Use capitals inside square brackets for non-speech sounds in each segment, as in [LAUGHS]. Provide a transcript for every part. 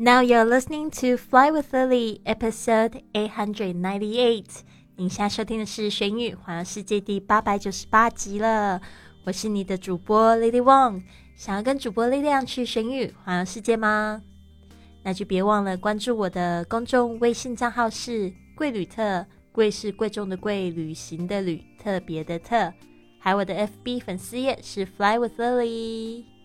Now you're listening to Fly with Lily, episode eight hundred ninety-eight. 您现在收听的是《玄宇环游世界》第八百九十八集了。我是你的主播 Lily Wong。想要跟主播力量去玄宇环游世界吗？那就别忘了关注我的公众微信账号是“贵旅特”，贵是贵重的贵，旅行的旅，特别的特。还有我的 FB 粉丝页是 Fly with Lily。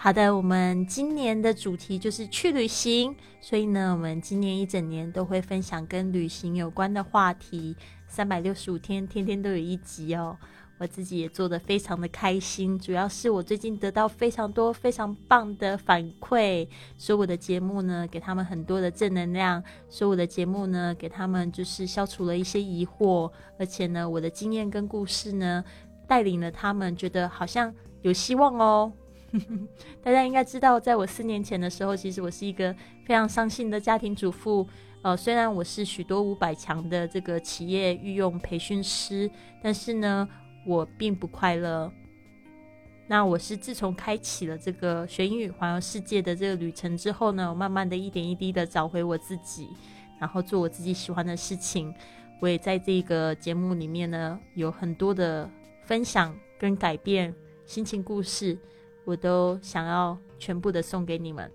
好的，我们今年的主题就是去旅行，所以呢，我们今年一整年都会分享跟旅行有关的话题，三百六十五天，天天都有一集哦。我自己也做的非常的开心，主要是我最近得到非常多非常棒的反馈，说我的节目呢给他们很多的正能量，说我的节目呢给他们就是消除了一些疑惑，而且呢，我的经验跟故事呢带领了他们，觉得好像有希望哦。[LAUGHS] 大家应该知道，在我四年前的时候，其实我是一个非常伤心的家庭主妇。呃，虽然我是许多五百强的这个企业御用培训师，但是呢，我并不快乐。那我是自从开启了这个学英语环游世界的这个旅程之后呢，我慢慢的一点一滴的找回我自己，然后做我自己喜欢的事情。我也在这个节目里面呢，有很多的分享跟改变心情故事。我都想要全部的送给你们。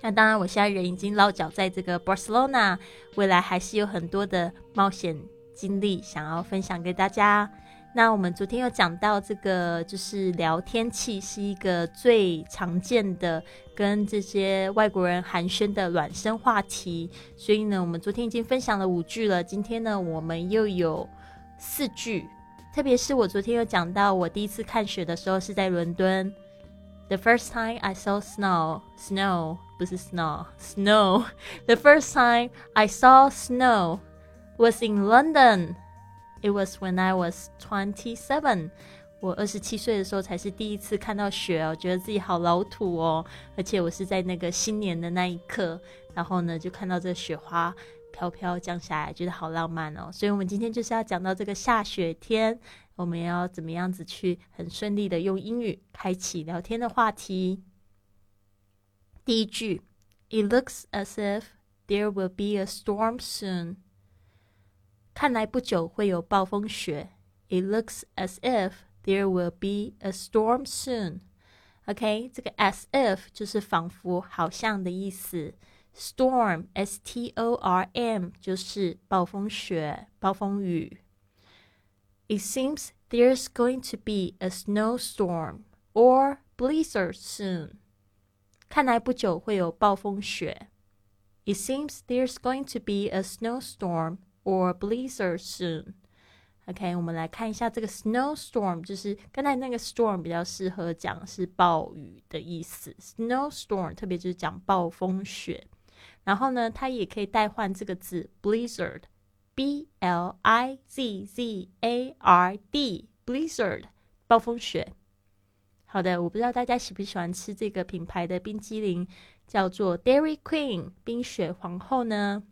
那当然，我现在人已经落脚在这个 Barcelona，未来还是有很多的冒险经历想要分享给大家。那我们昨天有讲到这个，就是聊天气是一个最常见的跟这些外国人寒暄的暖身话题，所以呢，我们昨天已经分享了五句了。今天呢，我们又有四句。特别是我昨天有讲到，我第一次看雪的时候是在伦敦。The first time I saw snow, snow 不是 snow, snow. The first time I saw snow was in London. It was when I was twenty-seven. 我二十七岁的时候才是第一次看到雪哦，觉得自己好老土哦。而且我是在那个新年的那一刻，然后呢就看到这雪花。飘飘降下来，觉得好浪漫哦！所以，我们今天就是要讲到这个下雪天，我们要怎么样子去很顺利的用英语开启聊天的话题。第一句，It looks as if there will be a storm soon。看来不久会有暴风雪。It looks as if there will be a storm soon。OK，这个 as if 就是仿佛、好像的意思。Storm, S-T-O-R-M，就是暴风雪、暴风雨。It seems there's going to be a snowstorm or blizzard soon. 看来不久会有暴风雪。It seems there's going to be a snowstorm or blizzard soon. OK，我们来看一下这个 snowstorm，就是刚才那个 storm 比较适合讲是暴雨的意思。snowstorm 特别就是讲暴风雪。 然后呢，它也可以代换这个字 blizzard，b l i z z a r d，blizzard，暴风雪。好的，我不知道大家喜不喜欢吃这个品牌的冰激凌，叫做 Dairy Queen 冰雪皇后呢。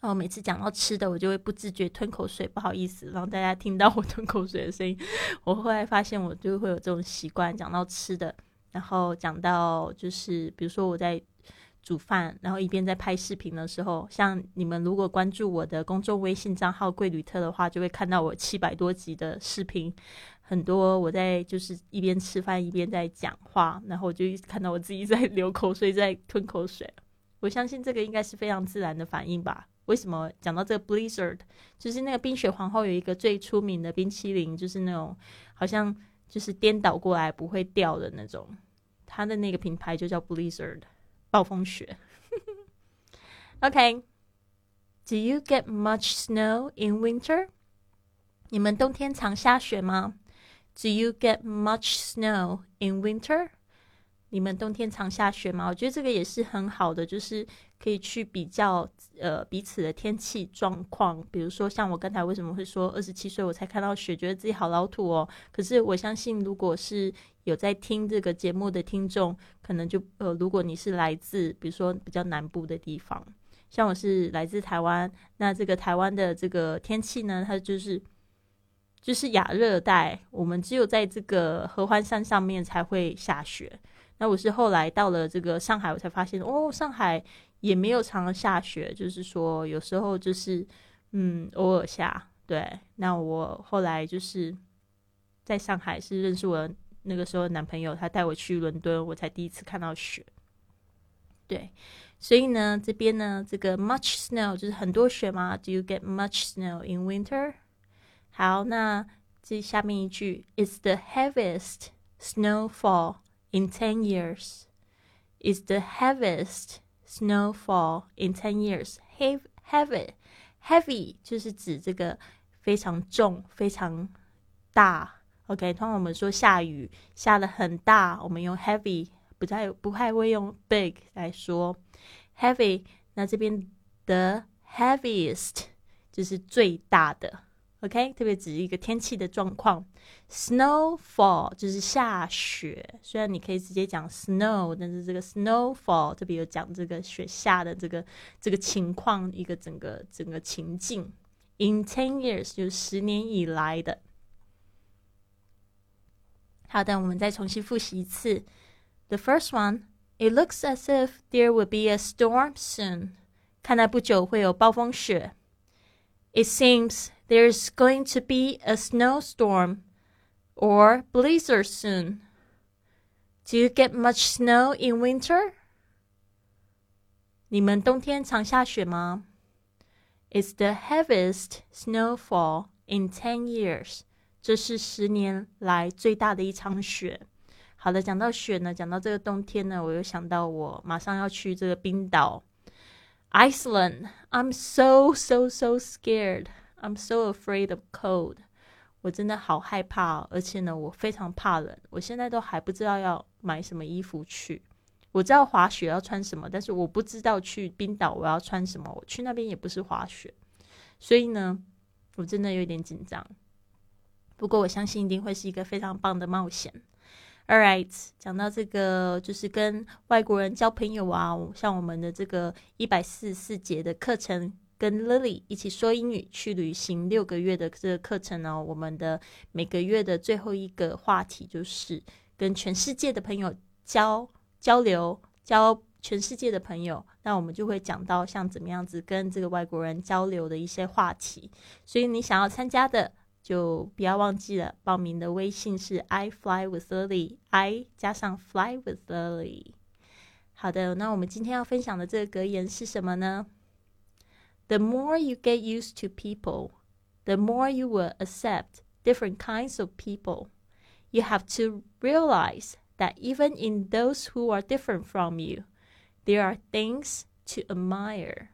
哦，每次讲到吃的，我就会不自觉吞口水，不好意思让大家听到我吞口水的声音。[LAUGHS] 我后来发现，我就会有这种习惯，讲到吃的，然后讲到就是，比如说我在。煮饭，然后一边在拍视频的时候，像你们如果关注我的公众微信账号“贵旅特”的话，就会看到我七百多集的视频，很多我在就是一边吃饭一边在讲话，然后我就看到我自己在流口水，在吞口水。我相信这个应该是非常自然的反应吧？为什么讲到这个 Blizzard，就是那个冰雪皇后有一个最出名的冰淇淋，就是那种好像就是颠倒过来不会掉的那种，它的那个品牌就叫 Blizzard。暴风雪。OK。Do you [LAUGHS] get much snow in winter？你们冬天常下雪吗？Do you get much snow in winter？ 你们冬天常下雪吗？我觉得这个也是很好的，就是可以去比较呃彼此的天气状况。比如说像我刚才为什么会说二十七岁我才看到雪，觉得自己好老土哦。可是我相信，如果是有在听这个节目的听众，可能就呃，如果你是来自比如说比较南部的地方，像我是来自台湾，那这个台湾的这个天气呢，它就是就是亚热带，我们只有在这个合欢山上面才会下雪。那我是后来到了这个上海，我才发现哦，上海也没有常常下雪，就是说有时候就是嗯偶尔下。对，那我后来就是在上海是认识我那个时候男朋友，他带我去伦敦，我才第一次看到雪。对，所以呢，这边呢，这个 much snow 就是很多雪吗？Do you get much snow in winter？好，那这下面一句，It's the heaviest snowfall in ten years. It's the heaviest snowfall in ten years. Heavy, heavy, heavy 就是指这个非常重、非常大。OK，通常我们说下雨下的很大，我们用 heavy。不太不太会用 big 来说 heavy，那这边的 heaviest 就是最大的 ，OK，特别指一个天气的状况。snowfall 就是下雪，虽然你可以直接讲 snow，但是这个 snowfall 特别有讲这个雪下的这个这个情况，一个整个整个情境。In ten years 就是十年以来的。好的，我们再重新复习一次。The first one, it looks as if there will be a storm soon. 看来不久会有暴风雪。It seems there's going to be a snowstorm or blizzard soon. Do you get much snow in winter? 你们冬天常下雪吗？It's the heaviest snowfall in ten years. 这是十年来最大的一场雪。好的，讲到雪呢，讲到这个冬天呢，我又想到我马上要去这个冰岛，Iceland。I'm so so so scared. I'm so afraid of cold. 我真的好害怕，而且呢，我非常怕冷。我现在都还不知道要买什么衣服去。我知道滑雪要穿什么，但是我不知道去冰岛我要穿什么。我去那边也不是滑雪，所以呢，我真的有点紧张。不过我相信一定会是一个非常棒的冒险。All right，讲到这个，就是跟外国人交朋友啊，像我们的这个一百四十四节的课程，跟 Lily 一起说英语去旅行六个月的这个课程呢，我们的每个月的最后一个话题就是跟全世界的朋友交交流，交全世界的朋友，那我们就会讲到像怎么样子跟这个外国人交流的一些话题，所以你想要参加的。就不要忘记了，报名的微信是 I fly with Lily，I 加上 fly with Lily。好的，那我们今天要分享的这个格言是什么呢 ？The more you get used to people, the more you will accept different kinds of people. You have to realize that even in those who are different from you, there are things to admire.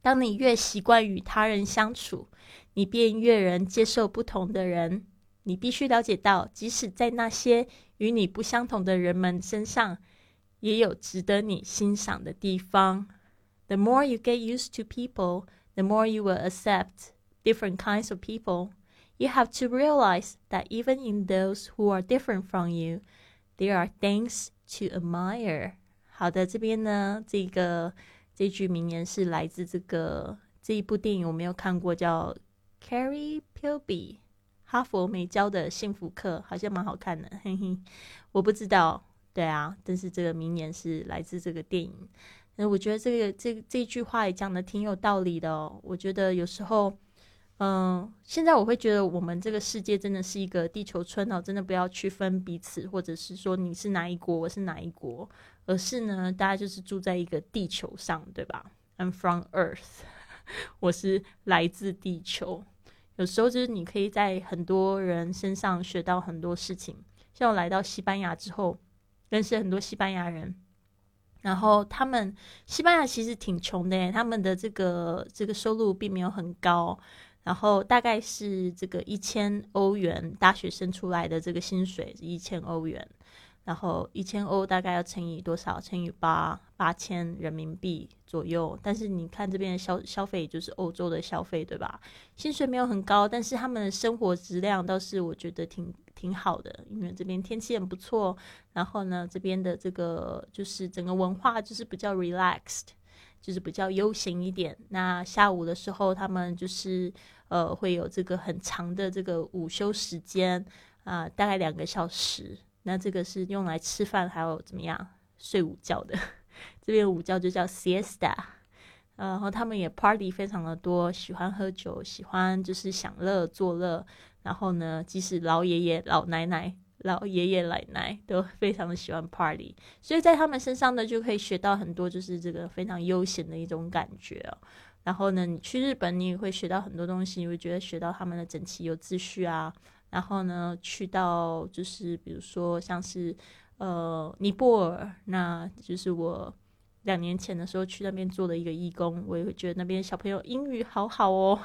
当你越习惯与他人相处，你便越能接受不同的人。你必须了解到，即使在那些与你不相同的人们身上，也有值得你欣赏的地方。 The more you get used to people, the more you will accept different kinds of people. You have to realize that even in those who are different from you, there are things to admire. 好的，这边呢，这个。这句名言是来自这个这一部电影，我没有看过，叫《Carrie Pilby》哈佛没教的幸福课，好像蛮好看的，嘿嘿。我不知道，对啊，但是这个名言是来自这个电影。 那我觉得这个这这句话也讲的挺有道理的哦。我觉得有时候，嗯，现在我会觉得我们这个世界真的是一个地球村哦，真的不要区分彼此，或者是说你是哪一国，我是哪一国。而是呢，大家就是住在一个地球上，对吧？I'm from Earth，[LAUGHS] 我是来自地球。有时候就是你可以在很多人身上学到很多事情。像我来到西班牙之后，认识很多西班牙人，然后他们西班牙其实挺穷的，他们的这个这个收入并没有很高，然后大概是这个一千欧元，大学生出来的这个薪水一千欧元。然后一千欧大概要乘以多少？乘以八八千人民币左右。但是你看这边的消消费就是欧洲的消费，对吧？薪水没有很高，但是他们的生活质量倒是我觉得挺挺好的，因为这边天气很不错。然后呢，这边的这个就是整个文化就是比较 relaxed，就是比较悠闲一点。那下午的时候，他们就是呃会有这个很长的这个午休时间啊，大概两个小时。那这个是用来吃饭还有怎么样睡午觉的。这边午觉就叫 siesta。然后他们也 party 非常的多，喜欢喝酒，喜欢就是享乐作乐。然后呢，即使老爷爷老奶奶。老爷爷奶奶都非常的喜欢 party，所以在他们身上呢，就可以学到很多，就是这个非常悠闲的一种感觉。然后呢，你去日本，你也会学到很多东西，你会觉得学到他们的整齐有秩序啊。然后呢，去到就是比如说像是呃尼泊尔，那就是我。两年前的时候去那边做了一个义工，我也会觉得那边小朋友英语好好哦，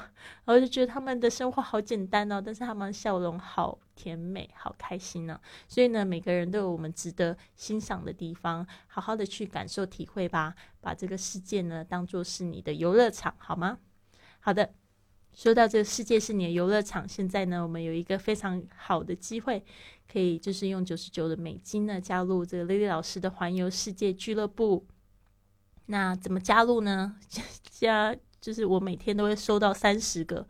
然后就觉得他们的生活好简单哦，但是他们笑容好甜美，好开心呢。所以呢，每个人都有我们值得欣赏的地方，好好的去感受体会吧，把这个世界呢当做是你的游乐场，好吗？好的，说到这个世界是你的游乐场，现在呢，我们有一个非常好的机会，可以就是用九十九的美金呢加入这个 Lily 老师的环游世界俱乐部。那怎么加入呢？[LAUGHS] 加就是我每天都会收到三十个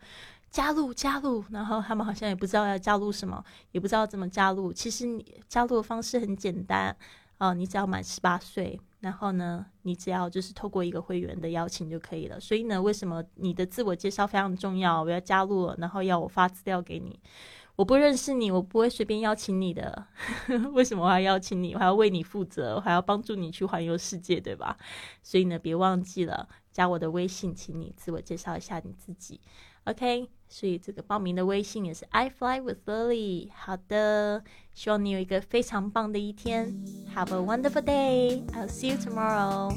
加入加入，然后他们好像也不知道要加入什么，也不知道怎么加入。其实你加入的方式很简单啊，你只要满十八岁，然后呢，你只要就是透过一个会员的邀请就可以了。所以呢，为什么你的自我介绍非常重要？我要加入了，然后要我发资料给你。我不认识你，我不会随便邀请你的。[LAUGHS] 为什么我要邀请你？我还要为你负责，我还要帮助你去环游世界，对吧？所以呢，别忘记了加我的微信，请你自我介绍一下你自己。OK，所以这个报名的微信也是 I fly with Lily。好的，希望你有一个非常棒的一天。Have a wonderful day. I'll see you tomorrow.